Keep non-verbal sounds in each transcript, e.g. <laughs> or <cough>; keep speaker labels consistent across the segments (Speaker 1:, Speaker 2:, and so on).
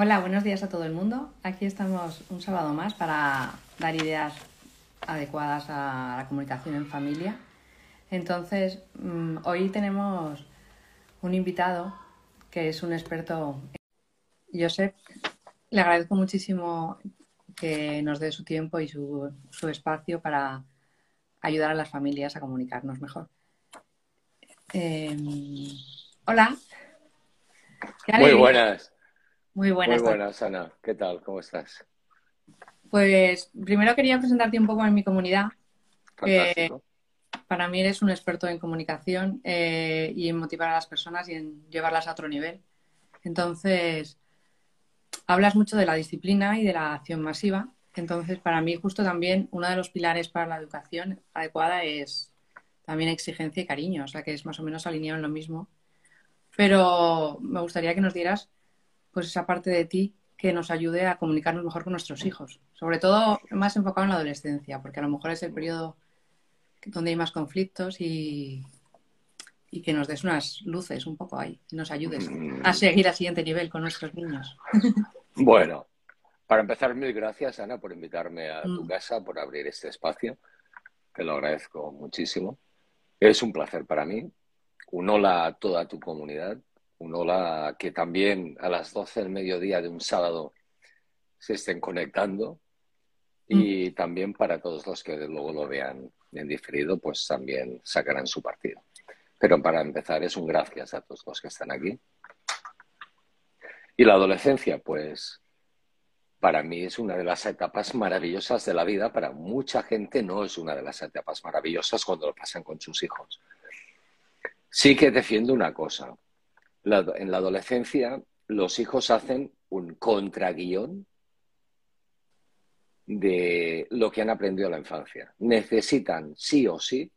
Speaker 1: Hola, buenos días a todo el mundo. Aquí estamos un sábado más para dar ideas adecuadas a la comunicación en familia. Entonces, mm, hoy tenemos un invitado que es un experto. Josep, le agradezco muchísimo que nos dé su tiempo y su, su espacio para ayudar a las familias a comunicarnos mejor. Eh, hola.
Speaker 2: Muy buenas.
Speaker 1: Muy buenas.
Speaker 2: Muy buenas, Ana. ¿Qué tal? ¿Cómo estás?
Speaker 1: Pues primero quería presentarte un poco en mi comunidad.
Speaker 2: Fantástico.
Speaker 1: para mí eres un experto en comunicación eh, y en motivar a las personas y en llevarlas a otro nivel. Entonces, hablas mucho de la disciplina y de la acción masiva. Entonces, para mí justo también uno de los pilares para la educación adecuada es también exigencia y cariño, o sea que es más o menos alineado en lo mismo. Pero me gustaría que nos dieras pues esa parte de ti que nos ayude a comunicarnos mejor con nuestros hijos. Sobre todo más enfocado en la adolescencia, porque a lo mejor es el periodo donde hay más conflictos y, y que nos des unas luces un poco ahí y nos ayudes a seguir al siguiente nivel con nuestros niños. <laughs>
Speaker 2: Bueno, para empezar, mil gracias, Ana, por invitarme a tu
Speaker 1: Mm.
Speaker 2: casa, por abrir este espacio. Te lo agradezco muchísimo. Es un placer para mí. Un hola a toda tu comunidad. Un hola que también a las 12 del mediodía de un sábado se estén conectando. Y también para todos los que luego lo vean en diferido, pues también sacarán su partido. Pero para empezar, es un gracias a todos los que están aquí. Y la adolescencia, pues para mí es una de las etapas maravillosas de la vida. Para mucha gente no es una de las etapas maravillosas cuando lo pasan con sus hijos. Sí que defiendo una cosa. En la adolescencia, los hijos hacen un contraguión de lo que han aprendido en la infancia. Necesitan, sí o sí,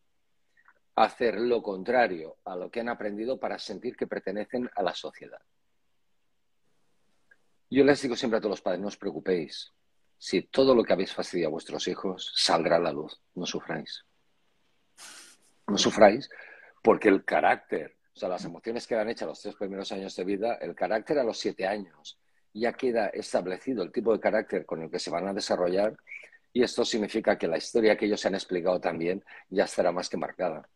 Speaker 2: hacer lo contrario a lo que han aprendido para sentir que pertenecen a la sociedad. Yo les digo siempre a todos los padres, no os preocupéis. Si todo lo que habéis fastidiado a vuestros hijos saldrá a la luz, no sufráis. No sufráis porque el carácter, o sea, las emociones quedan hechas los tres primeros años de vida, el carácter a los siete años. Ya queda establecido el tipo de carácter con el que se van a desarrollar y esto significa que la historia que ellos han explicado también ya estará más que marcada.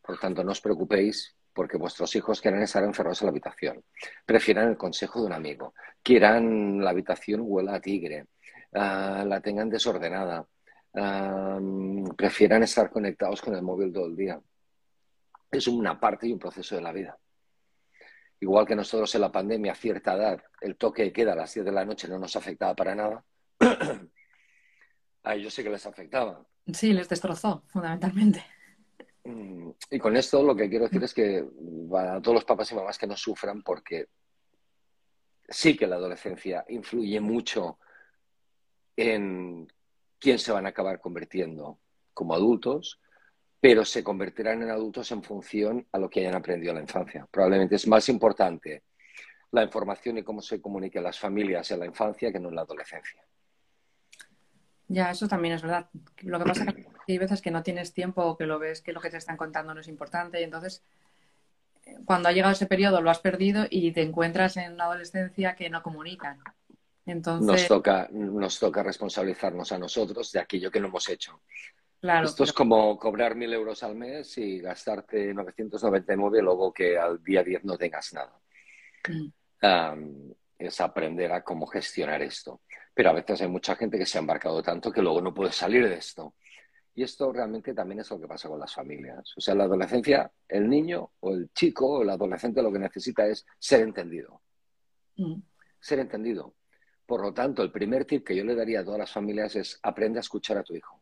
Speaker 2: Por tanto, no os preocupéis porque vuestros hijos quieran estar encerrados en la habitación, prefieran el consejo de un amigo, quieran la habitación huela a tigre, ah, la tengan desordenada, ah, prefieran estar conectados con el móvil todo el día. Es una parte y un proceso de la vida. Igual que nosotros en la pandemia, a cierta edad, el toque de queda a las 10 de la noche no nos afectaba para nada, <clears throat> a ellos sí que les afectaba.
Speaker 1: Sí, les destrozó, fundamentalmente.
Speaker 2: Mm, Y con esto lo que quiero decir es que a todos los papás y mamás que no sufran porque sí que la adolescencia influye mucho en quién se van a acabar convirtiendo como adultos, pero se convertirán en adultos en función a lo que hayan aprendido en la infancia. Probablemente es más importante la información y cómo se comuniquen las familias en la infancia que no en la adolescencia.
Speaker 1: Ya, eso también es verdad. Lo que pasa es que hay veces que no tienes tiempo o que lo ves que lo que te están contando no es importante y entonces eh, cuando ha llegado ese periodo lo has perdido y te encuentras en la adolescencia que no comunican.
Speaker 2: Nos
Speaker 1: Entonces,
Speaker 2: toca, nos toca responsabilizarnos a nosotros de aquello que no hemos hecho.
Speaker 1: Claro,
Speaker 2: Esto es como cobrar mil euros al mes y gastarte 999 y luego que al día 10 no tengas nada.
Speaker 1: Mm,
Speaker 2: Um, es aprender a cómo gestionar esto. Pero a veces hay mucha gente que se ha embarcado tanto que luego no puede salir de esto. Y esto realmente también es lo que pasa con las familias. O sea, en la adolescencia, el niño o el chico o el adolescente lo que necesita es ser entendido.
Speaker 1: mm,
Speaker 2: Ser entendido. Por lo tanto, el primer tip que yo le daría a todas las familias es aprende a escuchar a tu hijo.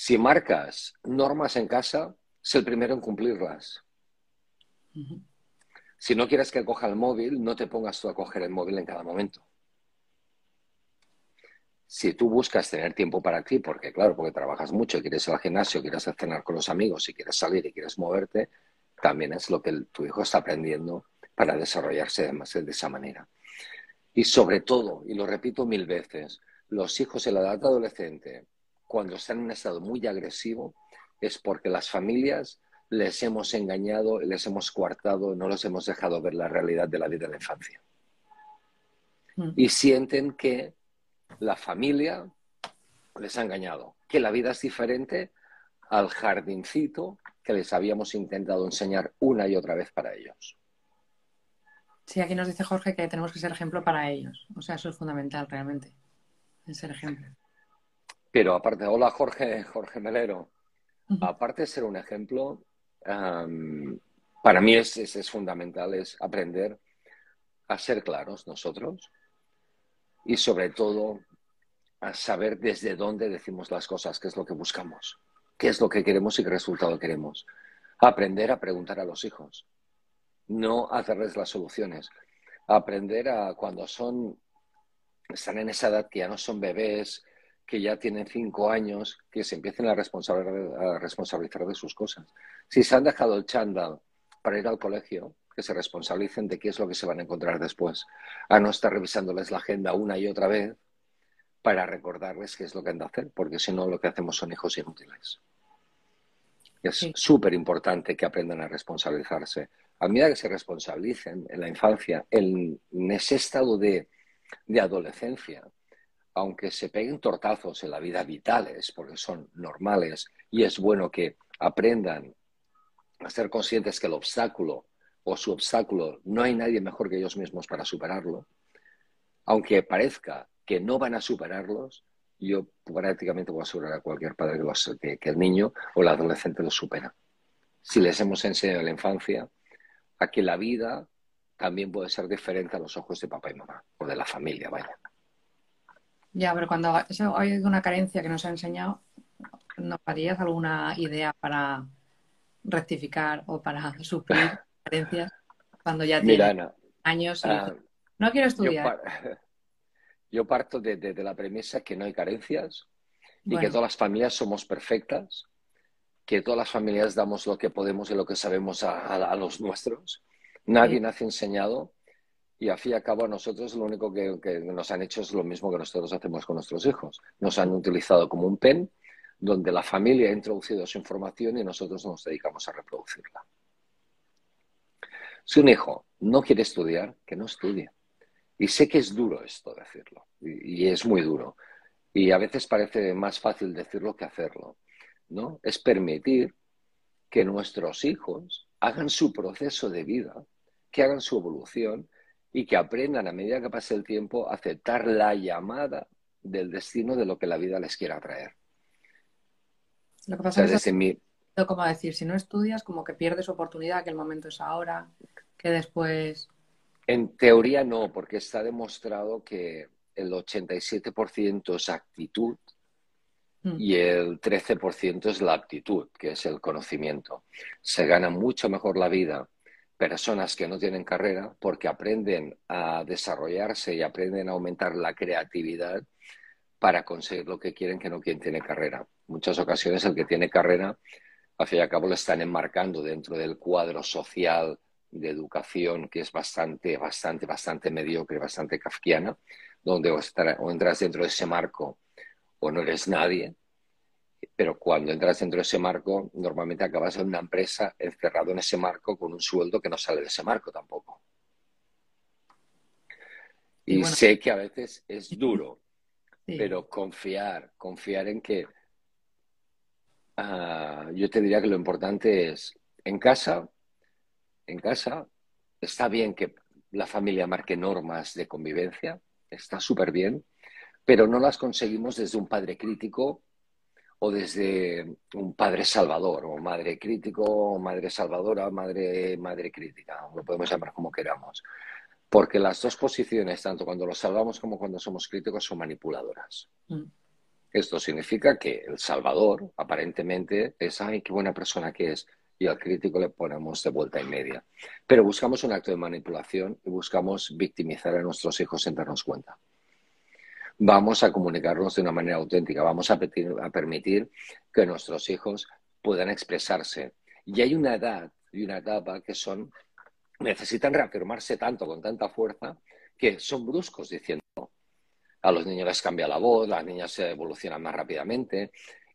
Speaker 2: Si marcas normas en casa, sé el primero en cumplirlas. Si no quieres que coja el móvil, no te pongas tú a coger el móvil en cada momento. Si tú buscas tener tiempo para ti, porque claro, porque trabajas mucho, quieres ir al gimnasio, quieres cenar con los amigos, si quieres salir y quieres moverte, también es lo que el- tu hijo está aprendiendo para desarrollarse de, de esa manera. Y sobre todo, y lo repito mil veces, los hijos en la edad adolescente, cuando están en un estado muy agresivo, es porque las familias les hemos engañado, les hemos coartado, no los hemos dejado ver la realidad de la vida de la infancia. Mm. Y sienten que la familia les ha engañado, que la vida es diferente al jardincito que les habíamos intentado enseñar una y otra vez para ellos.
Speaker 1: Sí, aquí nos dice Jorge que tenemos que ser ejemplo para ellos. O sea, eso es fundamental realmente, ser ejemplo.
Speaker 2: Pero aparte, hola Jorge, Jorge Melero. Aparte de ser un ejemplo, para mí es, es, fundamental, es aprender a ser claros nosotros y sobre todo a saber desde dónde decimos las cosas, qué es lo que buscamos, qué es lo que queremos y qué resultado queremos. Aprender a preguntar a los hijos, no hacerles las soluciones. Aprender a cuando son, están en esa edad que ya no son bebés, que ya tienen cinco años, que se empiecen a, a responsabilizar de sus cosas. Si se han dejado el chándal para ir al colegio, que se responsabilicen de qué es lo que se van a encontrar después, a no estar revisándoles la agenda una y otra vez para recordarles qué es lo que han de hacer, porque si no lo que hacemos son hijos inútiles. Es súper importante que aprendan a responsabilizarse. A medida que se responsabilicen en la infancia, en, ese estado de adolescencia, aunque se peguen tortazos en la vida vitales, porque son normales, y es bueno que aprendan a ser conscientes que el obstáculo o su obstáculo no hay nadie mejor que ellos mismos para superarlo, aunque parezca que no van a superarlos, yo prácticamente a asegurar a cualquier padre que, que el niño o el adolescente lo supera. Si les hemos enseñado en la infancia a que la vida también puede ser diferente a los ojos de papá y mamá o de la familia, vaya.
Speaker 1: Ya, pero cuando hay una carencia que nos ha enseñado, ¿nos harías alguna idea para rectificar o para <laughs> suplir carencias cuando ya tiene años? Ah, no quiero estudiar. <laughs>
Speaker 2: Yo, parto de, la premisa que no hay carencias y que todas las familias somos perfectas, que todas las familias damos lo que podemos y lo que sabemos a, los nuestros. Nadie nace enseñado y a fin y a cabo a nosotros lo único que, nos han hecho es lo mismo que nosotros hacemos con nuestros hijos. Nos han utilizado como un pen donde la familia ha introducido su información y nosotros nos dedicamos a reproducirla. Si un hijo no quiere estudiar, que no estudie. Y sé que es duro esto decirlo, y, es muy duro. Y a veces parece más fácil decirlo que hacerlo. ¿no? Es permitir que nuestros hijos hagan su proceso de vida, que hagan su evolución y que aprendan a medida que pase el tiempo a aceptar la llamada del destino de lo que la vida les quiera traer.
Speaker 1: Lo que pasa es como decir, si no estudias, como que pierdes oportunidad, que el momento es ahora, que después...
Speaker 2: En teoría no, porque está demostrado que el 87% es actitud mm. y el 13% es la aptitud, que es el conocimiento. Se gana mucho mejor la vida personas que no tienen carrera porque aprenden a desarrollarse y aprenden a aumentar la creatividad para conseguir lo que quieren que no quien tiene carrera. muchas ocasiones el que tiene carrera, al fin y al cabo, lo están enmarcando dentro del cuadro social de educación que es bastante, bastante, bastante mediocre, bastante kafkiana, donde o entras dentro de ese marco o no eres nadie, pero cuando entras dentro de ese marco, normalmente acabas en una empresa encerrado en ese marco con un sueldo que no sale de ese marco tampoco. Y, sé que a veces es duro, pero confiar, confiar en que ah, yo te diría que lo importante es en casa, en casa está bien que la familia marque normas de convivencia, está súper bien, pero no las conseguimos desde un padre crítico o desde un padre salvador, o madre crítico, o madre salvadora, madre, madre crítica, lo podemos llamar como queramos. Porque las dos posiciones, tanto cuando lo salvamos como cuando somos críticos, son manipuladoras. Mm. Esto significa que el salvador, aparentemente, es, ay, qué buena persona que es, y al crítico le ponemos de vuelta y media. Pero buscamos un acto de manipulación y buscamos victimizar a nuestros hijos sin darnos cuenta vamos a comunicarnos de una manera auténtica, vamos a, permitir que nuestros hijos puedan expresarse. Y hay una edad y una etapa que son, necesitan reafirmarse tanto, con tanta fuerza, que son bruscos diciendo, a los niños les cambia la voz, las niñas se evolucionan más rápidamente,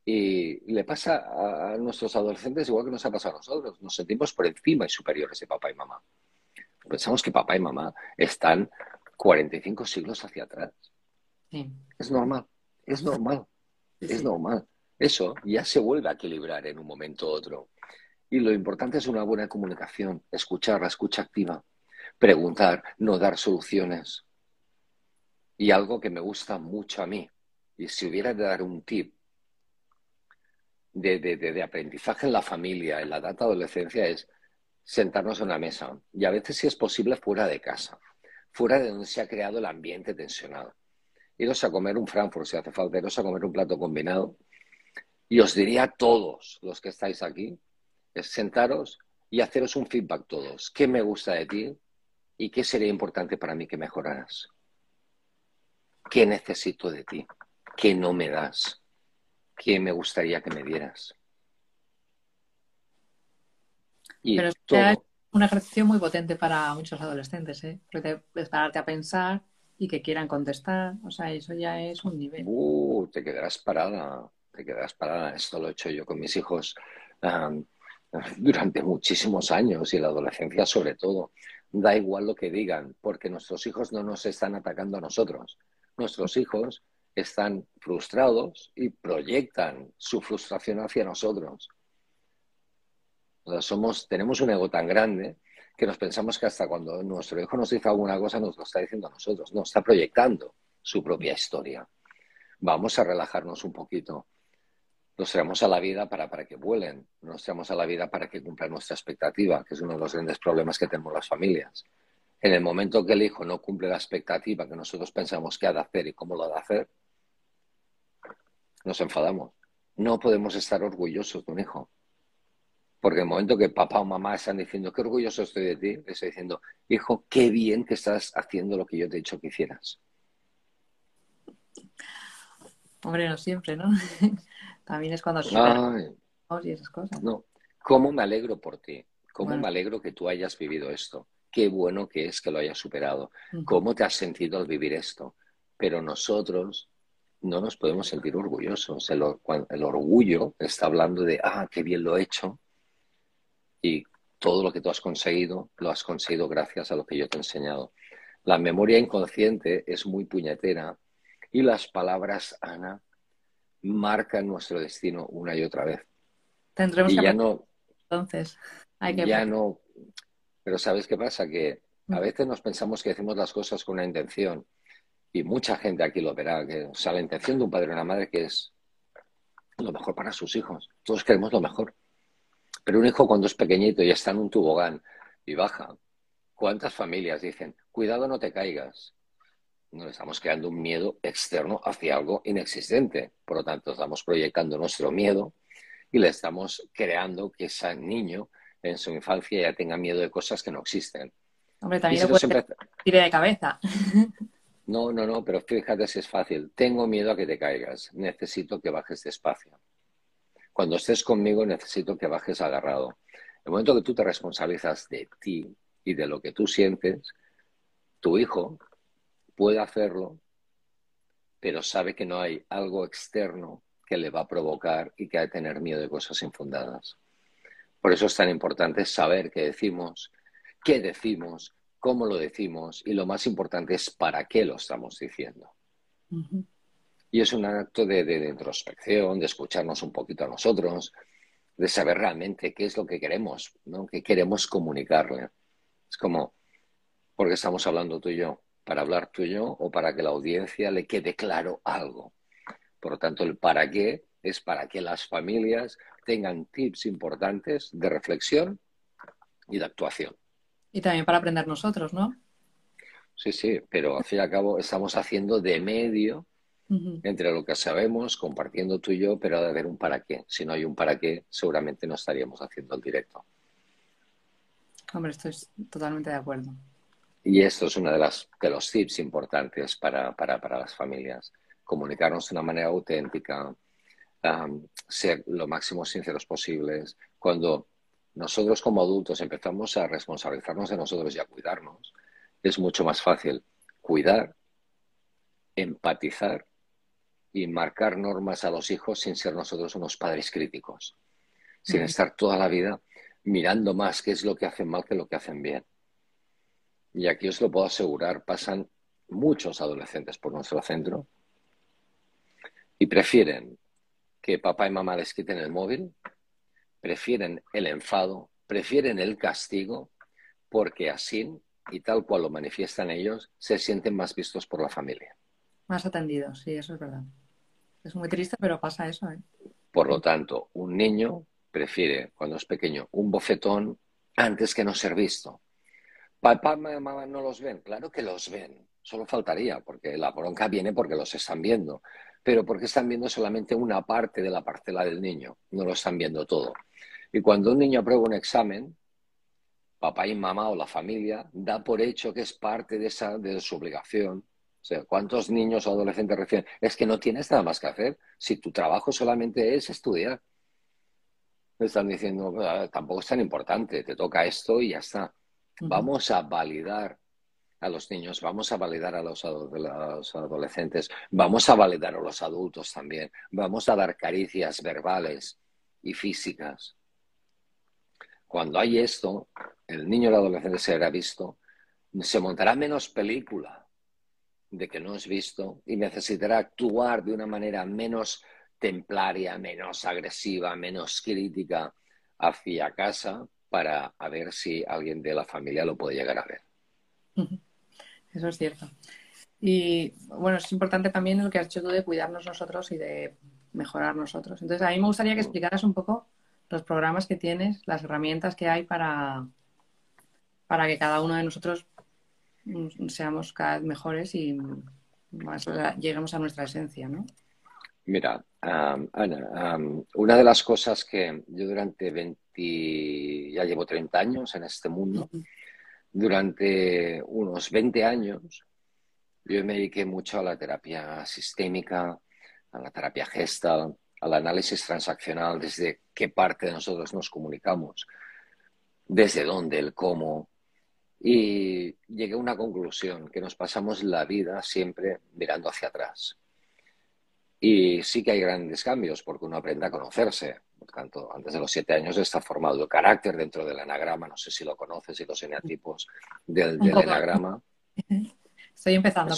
Speaker 2: Y le pasa a nuestros adolescentes igual que nos ha pasado a nosotros. Nos sentimos por encima y superiores de papá y mamá. Pensamos que papá y mamá están 45 siglos hacia atrás. Es normal, es normal, es normal. Eso ya se vuelve a equilibrar en un momento u otro. Y lo importante es una buena comunicación, escuchar, la escucha activa, preguntar, no dar soluciones. Y algo que me gusta mucho a mí, y si hubiera de dar un tip de, de, aprendizaje en la familia, en la data adolescencia, es sentarnos en una mesa y a veces, si es posible, fuera de casa, fuera de donde se ha creado el ambiente tensionado. Iros a comer un Frankfurt si hace falta, iros a comer un plato combinado. Y os diría a todos los que estáis aquí, es sentaros y haceros un feedback todos. ¿Qué me gusta de ti y qué sería importante para mí que mejoraras? ¿Qué necesito de ti? ¿Qué no me das? ¿Qué me gustaría que me dieras?
Speaker 1: Y Pero es un ejercicio muy potente para muchos adolescentes, ¿eh? Porque pararte a pensar y que quieran contestar, o sea, eso ya es un nivel.
Speaker 2: Uh, te quedarás parada, te quedarás parada. Esto lo he hecho yo con mis hijos durante muchísimos años y la adolescencia sobre todo. Da igual lo que digan, porque nuestros hijos no nos están atacando a nosotros. Nuestros hijos están frustrados y proyectan su frustración hacia nosotros. O sea, somos, tenemos un ego tan grande que nos pensamos que hasta cuando nuestro hijo nos dice alguna cosa nos lo está diciendo a nosotros. No, está proyectando su propia historia. Vamos a relajarnos un poquito. Nos traemos a la vida para, para que vuelen, nos traemos a la vida para que cumpla nuestra expectativa, que es uno de los grandes problemas que tenemos las familias. En el momento que el hijo no cumple la expectativa que nosotros pensamos que ha de hacer y cómo lo ha de hacer, nos enfadamos. No podemos estar orgullosos de un hijo. Porque en el momento que papá o mamá están diciendo, qué orgulloso estoy de ti, le estoy diciendo, hijo, qué bien que estás haciendo lo que yo te he dicho que hicieras.
Speaker 1: Hombre, no siempre, ¿no? <laughs> También es cuando y esas cosas.
Speaker 2: No, ¿cómo me alegro por ti? ¿Cómo me alegro que tú hayas vivido esto? Qué bueno que es que lo hayas superado. ¿Cómo te has sentido al vivir esto? Pero nosotros no nos podemos sentir orgullosos. El, el, orgullo está hablando de, ah, qué bien lo he hecho. Y todo lo que tú has conseguido, lo has conseguido gracias a lo que yo te he enseñado. La memoria inconsciente es muy puñetera y las palabras, Ana, marcan nuestro destino una y otra vez.
Speaker 1: Tendremos y que ya no, entonces, hay que
Speaker 2: ya no. Pero ¿sabes qué pasa? Que a mm. veces nos pensamos que hacemos las cosas con una intención y mucha gente aquí lo verá, que, o sea, la intención de un padre o una madre que es lo mejor para sus hijos. Todos queremos lo mejor. Pero un hijo cuando es pequeñito y está en un tubogán y baja, ¿cuántas familias dicen, cuidado no te caigas? No estamos creando un miedo externo hacia algo inexistente. Por lo tanto, estamos proyectando nuestro miedo y le estamos creando que ese niño en su infancia ya tenga miedo de cosas que no existen.
Speaker 1: Hombre, también lo puede tire de cabeza. <laughs>
Speaker 2: No, no, no, pero fíjate si es fácil. Tengo miedo a que te caigas. Necesito que bajes despacio. Cuando estés conmigo, necesito que bajes agarrado. El momento que tú te responsabilizas de ti y de lo que tú sientes, tu hijo puede hacerlo, pero sabe que no hay algo externo que le va a provocar y que ha de tener miedo de cosas infundadas. Por eso es tan importante saber qué decimos, qué decimos, cómo lo decimos y lo más importante es para qué lo estamos diciendo. Y es un acto de, introspección, de escucharnos un poquito a nosotros, de saber realmente qué es lo que queremos, ¿no? qué queremos comunicarle. Es como, porque estamos hablando tú y yo, para hablar tú y yo o para que la audiencia le quede claro algo. Por lo tanto, el para qué es para que las familias tengan tips importantes de reflexión y de actuación.
Speaker 1: Y también para aprender nosotros, ¿no?
Speaker 2: Sí, sí, pero al fin y al cabo estamos haciendo de medio entre lo que sabemos, compartiendo tú y yo, pero ha de haber un para qué. Si no hay un para qué, seguramente no estaríamos haciendo el directo.
Speaker 1: Hombre, estoy totalmente de acuerdo.
Speaker 2: Y esto es uno de, las, de los tips importantes para, para, para las familias. Comunicarnos de una manera auténtica, ser lo máximo sinceros posibles. Cuando nosotros como adultos empezamos a responsabilizarnos de nosotros y a cuidarnos, es mucho más fácil cuidar, empatizar y marcar normas a los hijos sin ser nosotros unos padres críticos, sin estar toda la vida mirando más qué es lo que hacen mal que lo que hacen bien. Y aquí os lo puedo asegurar, pasan muchos adolescentes por nuestro centro y prefieren que papá y mamá les quiten el móvil, prefieren el enfado, prefieren el castigo, porque así, y tal cual lo manifiestan ellos, se sienten más vistos por la familia.
Speaker 1: Más atendidos, sí, eso es verdad. Es muy triste, pero pasa eso. ¿eh?
Speaker 2: Por lo tanto, un niño prefiere, cuando es pequeño, un bofetón antes que no ser visto. Papá y mamá no los ven, claro que los ven, solo faltaría, porque la bronca viene porque los están viendo, pero porque están viendo solamente una parte de la parcela del niño, no lo están viendo todo. Y cuando un niño aprueba un examen, papá y mamá o la familia da por hecho que es parte de, esa, de su obligación o sea, ¿cuántos niños o adolescentes recién? Es que no tienes nada más que hacer. Si tu trabajo solamente es estudiar. Me están diciendo, ah, tampoco es tan importante, te toca esto y ya está. Vamos a validar a los niños, vamos a validar a los, adolescentes, vamos a validar a los adultos también, vamos a dar caricias verbales y físicas. Cuando hay esto, el niño o el adolescente se habrá visto, se montará menos película de que no es visto y necesitará actuar de una manera menos templaria, menos agresiva, menos crítica hacia casa para ver si alguien de la familia lo puede llegar a ver.
Speaker 1: Eso es cierto. Y bueno, es importante también lo que has hecho tú de cuidarnos nosotros y de mejorar nosotros. Entonces, a mí me gustaría que mm. explicaras un poco los programas que tienes, las herramientas que hay para, para que cada uno de nosotros seamos cada vez mejores y más lleguemos a nuestra esencia, ¿no?
Speaker 2: Mira, Ana, una de las cosas que yo durante 20, ya llevo 30 años en este mundo, durante unos 20 años, yo me dediqué mucho a la terapia sistémica, a la terapia gestal, al análisis transaccional, desde qué parte de nosotros nos comunicamos, desde dónde, el cómo, y llegué a una conclusión, que nos pasamos la vida siempre mirando hacia atrás. Y sí que hay grandes cambios porque uno aprende a conocerse. Por tanto, antes de los siete años está formado el carácter dentro del anagrama. No sé si lo conoces y los eneatipos del, del enagrama.
Speaker 1: Estoy empezando.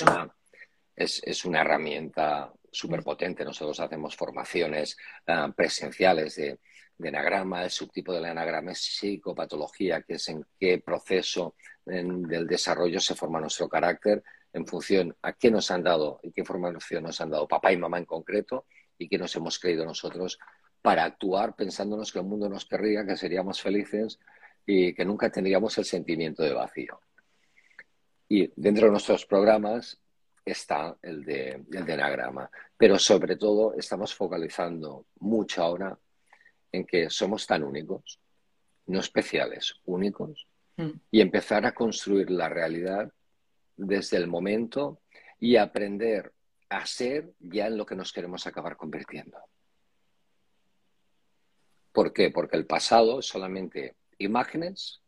Speaker 2: Es es, una herramienta súper potente. Nosotros hacemos formaciones ah, presenciales de, de enagrama, el subtipo del enagrama es psicopatología, que es en qué proceso del desarrollo se forma nuestro carácter en función a qué nos han dado y qué información nos han dado papá y mamá en concreto y qué nos hemos creído nosotros para actuar pensándonos que el mundo nos querría, que seríamos felices y que nunca tendríamos el sentimiento de vacío. Y dentro de nuestros programas está el de, el de enagrama, pero sobre todo estamos focalizando mucho ahora en que somos tan únicos, no especiales, únicos, mm. y empezar a construir la realidad desde el momento y aprender a ser ya en lo que nos queremos acabar convirtiendo. ¿Por qué? Porque el pasado es solamente imágenes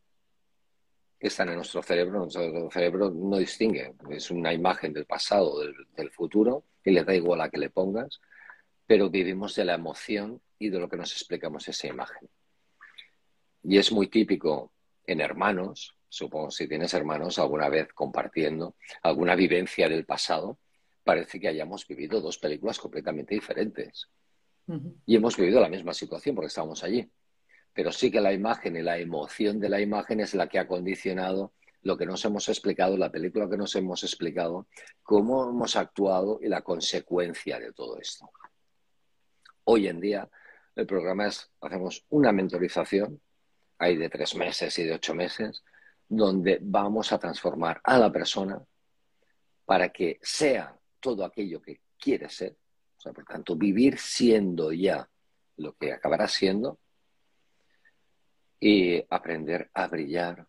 Speaker 2: que están en nuestro cerebro. Nuestro cerebro no distingue. Es una imagen del pasado, del, del futuro, y le da igual a que le pongas, pero vivimos de la emoción y de lo que nos explicamos esa imagen. Y es muy típico en hermanos, supongo si tienes hermanos alguna vez compartiendo alguna vivencia del pasado, parece que hayamos vivido dos películas completamente diferentes. Y hemos vivido la misma situación porque estábamos allí. Pero sí que la imagen y la emoción de la imagen es la que ha condicionado lo que nos hemos explicado, la película que nos hemos explicado, cómo hemos actuado y la consecuencia de todo esto. Hoy en día el programa es, hacemos una mentorización, hay de tres meses y de ocho meses, donde vamos a transformar a la persona para que sea todo aquello que quiere ser, o sea, por tanto, vivir siendo ya lo que acabará siendo y aprender a brillar,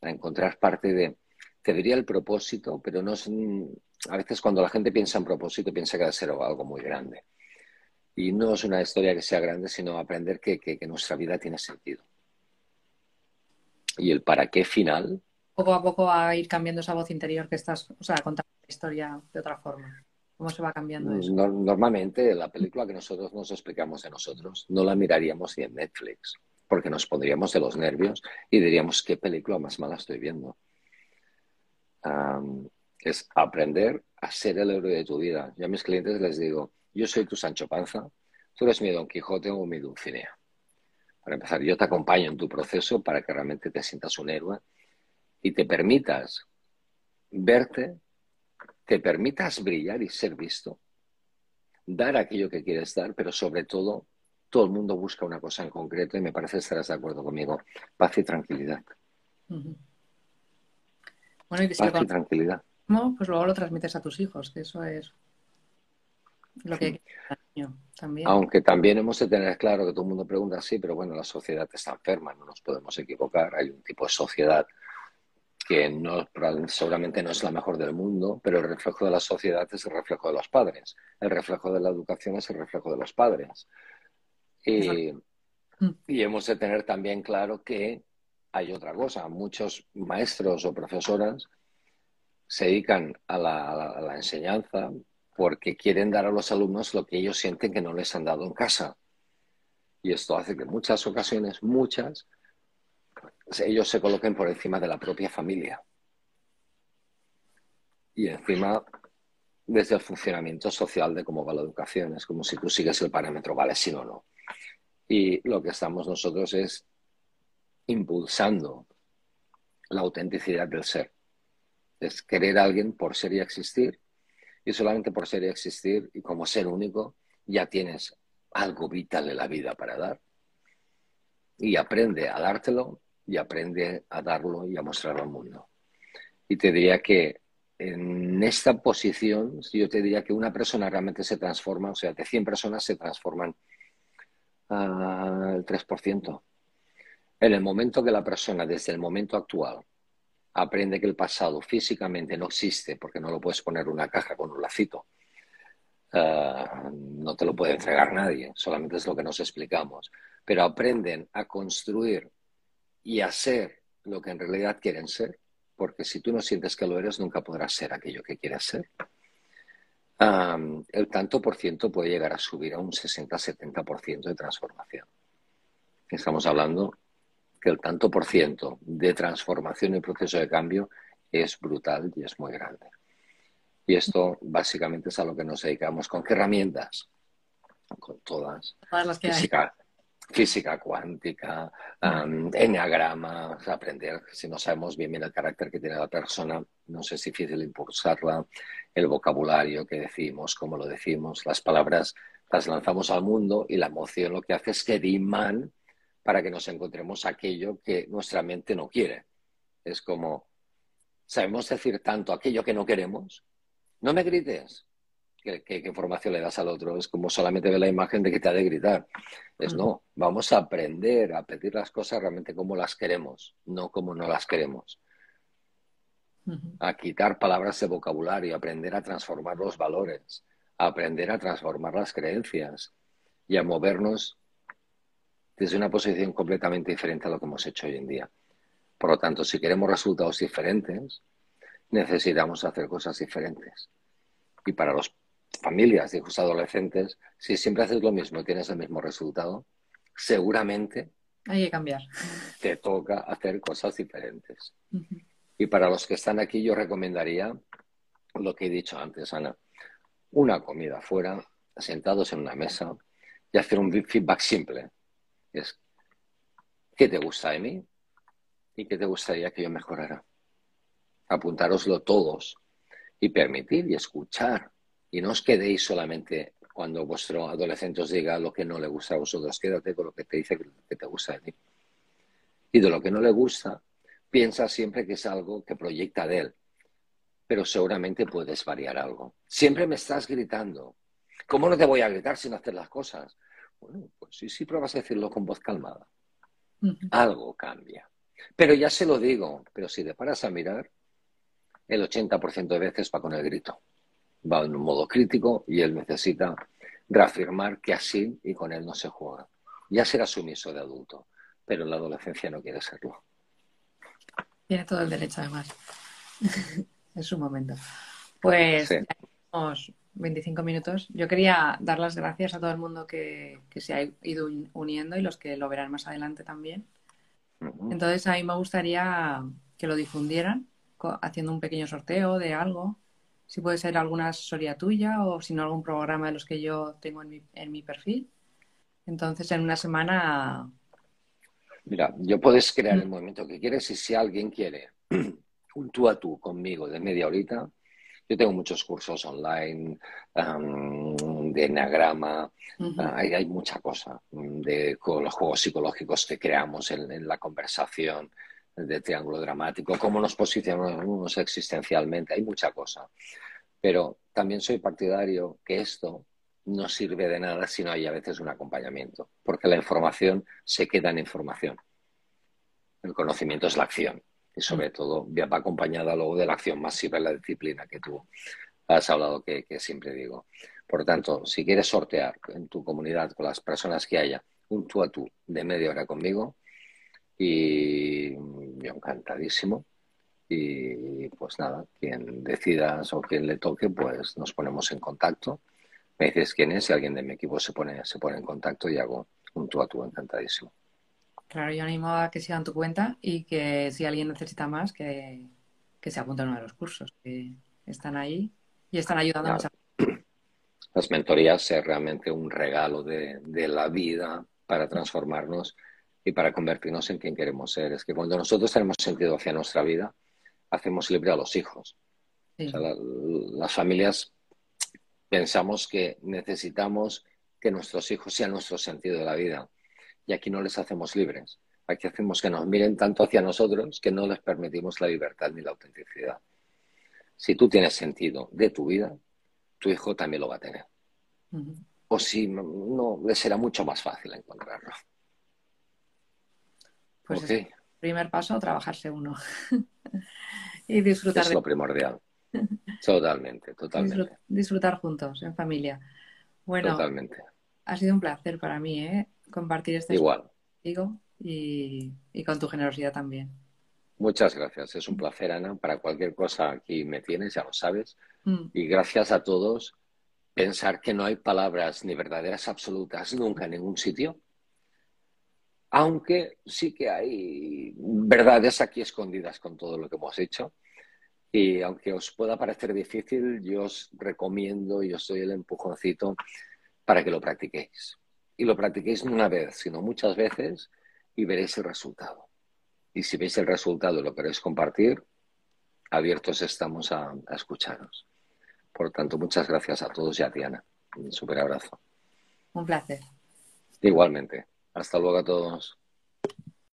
Speaker 2: a encontrar parte de, te diría el propósito, pero no es, a veces cuando la gente piensa en propósito piensa que debe ser algo muy grande. Y no es una historia que sea grande, sino aprender que, nuestra vida tiene sentido. Y el para qué final.
Speaker 1: Poco a poco a ir cambiando esa voz interior que estás, o sea, contando la historia de otra forma. cómo se va cambiando eso.
Speaker 2: Normalmente la película que nosotros nos explicamos de nosotros no la miraríamos ni en Netflix, porque nos pondríamos de los nervios y diríamos qué película más mala estoy viendo. es aprender a ser el héroe de tu vida. Yo a mis clientes les digo, yo soy tu Sancho Panza, tú eres mi Don Quijote o mi Dulcinea. Para empezar, yo te acompaño en tu proceso para que realmente te sientas un héroe y te permitas verte, te permitas brillar y ser visto, dar aquello que quieres dar, pero sobre todo, todo el mundo busca una cosa en concreto y me parece que estarás de acuerdo conmigo, paz y tranquilidad.
Speaker 1: Bueno, y
Speaker 2: paz y tranquilidad.
Speaker 1: Pues luego lo transmites a tus hijos, que eso es lo que también.
Speaker 2: Aunque también hemos de tener claro que todo el mundo pregunta, sí, pero bueno, la sociedad está enferma, no nos podemos equivocar. Hay un tipo de sociedad que no, seguramente no es la mejor del mundo, pero el reflejo de la sociedad es el reflejo de los padres. El reflejo de la educación es el reflejo de los padres. Y, y hemos de tener también claro que hay otra cosa. Muchos maestros o profesoras se dedican a la, enseñanza porque quieren dar a los alumnos lo que ellos sienten que no les han dado en casa. Y esto hace que en muchas ocasiones, muchas, ellos se coloquen por encima de la propia familia. Y encima, desde el funcionamiento social de cómo va la educación, es como si tú sigues el parámetro, vale, sí o no. Y lo que estamos nosotros es impulsando la autenticidad del ser es querer a alguien por ser y existir. Y solamente por ser y existir y como ser único ya tienes algo vital en la vida para dar. Y aprende a dártelo y aprende a darlo y a mostrarlo al mundo. Y te diría que en esta posición, yo te diría que una persona realmente se transforma, o sea, de 100 personas se transforman al 3%. En el momento que la persona, desde el momento actual, aprende que el pasado físicamente no existe porque no lo puedes poner en una caja con un lacito. Eh, no te lo puede entregar nadie, solamente es lo que nos explicamos. Pero aprenden a construir y a ser lo que en realidad quieren ser, porque si tú no sientes que lo eres, nunca podrás ser aquello que quieres ser. el tanto por ciento puede llegar a subir a un 60-70% de transformación. Estamos hablando que el tanto por ciento de transformación y proceso de cambio es brutal y es muy grande. Y esto básicamente es a lo que nos dedicamos. ¿Con qué herramientas? Con todas.
Speaker 1: Todas las que
Speaker 2: física, física cuántica, um, enneagrama, aprender. Si no sabemos bien bien el carácter que tiene la persona, no es difícil impulsarla, el vocabulario que decimos, cómo lo decimos, las palabras las lanzamos al mundo y la emoción lo que hace es que diman para que nos encontremos aquello que nuestra mente no quiere. Es como, sabemos decir tanto aquello que no queremos. No me grites. ¿Qué, información le das al otro? Es como solamente ver la imagen de que te ha de gritar. Es no, vamos a aprender a pedir las cosas realmente como las queremos, no como no las queremos. A quitar palabras de vocabulario, aprender a transformar los valores, a aprender a transformar las creencias y a movernos desde una posición completamente diferente a lo que hemos hecho hoy en día. Por lo tanto, si queremos resultados diferentes, necesitamos hacer cosas diferentes. Y para las familias de hijos adolescentes, si siempre haces lo mismo y tienes el mismo resultado, seguramente
Speaker 1: hay que cambiar.
Speaker 2: Te toca hacer cosas diferentes. Y para los que están aquí, yo recomendaría lo que he dicho antes, Ana. Una comida fuera, sentados en una mesa y hacer un feedback simple es qué te gusta de mí y qué te gustaría que yo mejorara. Apuntároslo todos y permitir y escuchar. Y no os quedéis solamente cuando vuestro adolescente os diga lo que no le gusta a vosotros, quédate con lo que te dice que te gusta de ti. Y de lo que no le gusta, piensa siempre que es algo que proyecta de él. Pero seguramente puedes variar algo. Siempre me estás gritando. ¿Cómo no te voy a gritar sin hacer las cosas? Bueno, pues sí, sí pruebas a decirlo con voz calmada. Algo cambia. Pero ya se lo digo, pero si te paras a mirar, el 80% de veces va con el grito. Va en un modo crítico y él necesita reafirmar que así y con él no se juega. Ya será sumiso de adulto, pero en la adolescencia no quiere serlo.
Speaker 1: Tiene todo el derecho, además. <laughs> en su momento. Pues 25 minutos. Yo quería dar las gracias a todo el mundo que, se ha ido uniendo y los que lo verán más adelante también. Entonces, a mí me gustaría que lo difundieran haciendo un pequeño sorteo de algo. Si puede ser alguna asesoría tuya o si no algún programa de los que yo tengo en mi, en mi perfil. Entonces, en una semana...
Speaker 2: Mira, yo puedes crear el movimiento que quieres y si alguien quiere <clears throat> un tú a tú conmigo de media horita, yo tengo muchos cursos online de enagrama, ah, hay, mucha cosa de con los juegos psicológicos que creamos en, la conversación de triángulo dramático, cómo nos posicionamos existencialmente, hay mucha cosa. Pero también soy partidario que esto no sirve de nada si no hay a veces un acompañamiento, porque la información se queda en información. El conocimiento es la acción y sobre todo va acompañada luego de la acción masiva en la disciplina que tú has hablado, que, siempre digo. Por tanto, si quieres sortear en tu comunidad con las personas que haya un tú a tú de media hora conmigo, y yo encantadísimo. Y pues nada, quien decidas o quien le toque, pues nos ponemos en contacto. Me dices quién es, si alguien de mi equipo se pone, se pone en contacto y hago un tú a tú encantadísimo.
Speaker 1: Claro, yo animo a que sigan tu cuenta y que si alguien necesita más, que, se apunte a uno de los cursos que están ahí y están ayudando a mucha <clears throat>
Speaker 2: Las mentorías es realmente un regalo de, la vida para transformarnos y para convertirnos en quien queremos ser. Es que cuando nosotros tenemos sentido hacia nuestra vida, hacemos libre a los hijos. las familias pensamos que necesitamos que nuestros hijos sean nuestro sentido de la vida y aquí no les hacemos libres. Aquí hacemos que nos miren tanto hacia nosotros que no les permitimos la libertad ni la autenticidad. Si tú tienes sentido de tu vida, tu hijo también lo va a tener. O si no, le será mucho más fácil encontrarlo.
Speaker 1: Pues el primer paso, trabajarse uno. <laughs> y disfrutar.
Speaker 2: Es lo primordial. <laughs> Totalmente, totalmente.
Speaker 1: Disfrutar juntos, en familia. Bueno, totalmente. ha sido un placer para mí, ¿eh? Compartir este
Speaker 2: Igual.
Speaker 1: contigo y, con tu generosidad también.
Speaker 2: Muchas gracias. Es un placer, Ana. Para cualquier cosa aquí me tienes, ya lo sabes. Mm. Y gracias a todos. Pensar que no hay palabras ni verdaderas absolutas nunca en ningún sitio. Aunque sí que hay verdades aquí escondidas con todo lo que hemos hecho. Y aunque os pueda parecer difícil, yo os recomiendo y os doy el empujoncito para que lo practiquéis y lo practiquéis no una vez, sino muchas veces y veréis el resultado. Y si veis el resultado y lo queréis compartir, abiertos estamos a, escucharos. Por tanto, muchas gracias a todos y a Diana. Un súper abrazo.
Speaker 1: Un placer.
Speaker 2: Igualmente. Hasta luego a todos.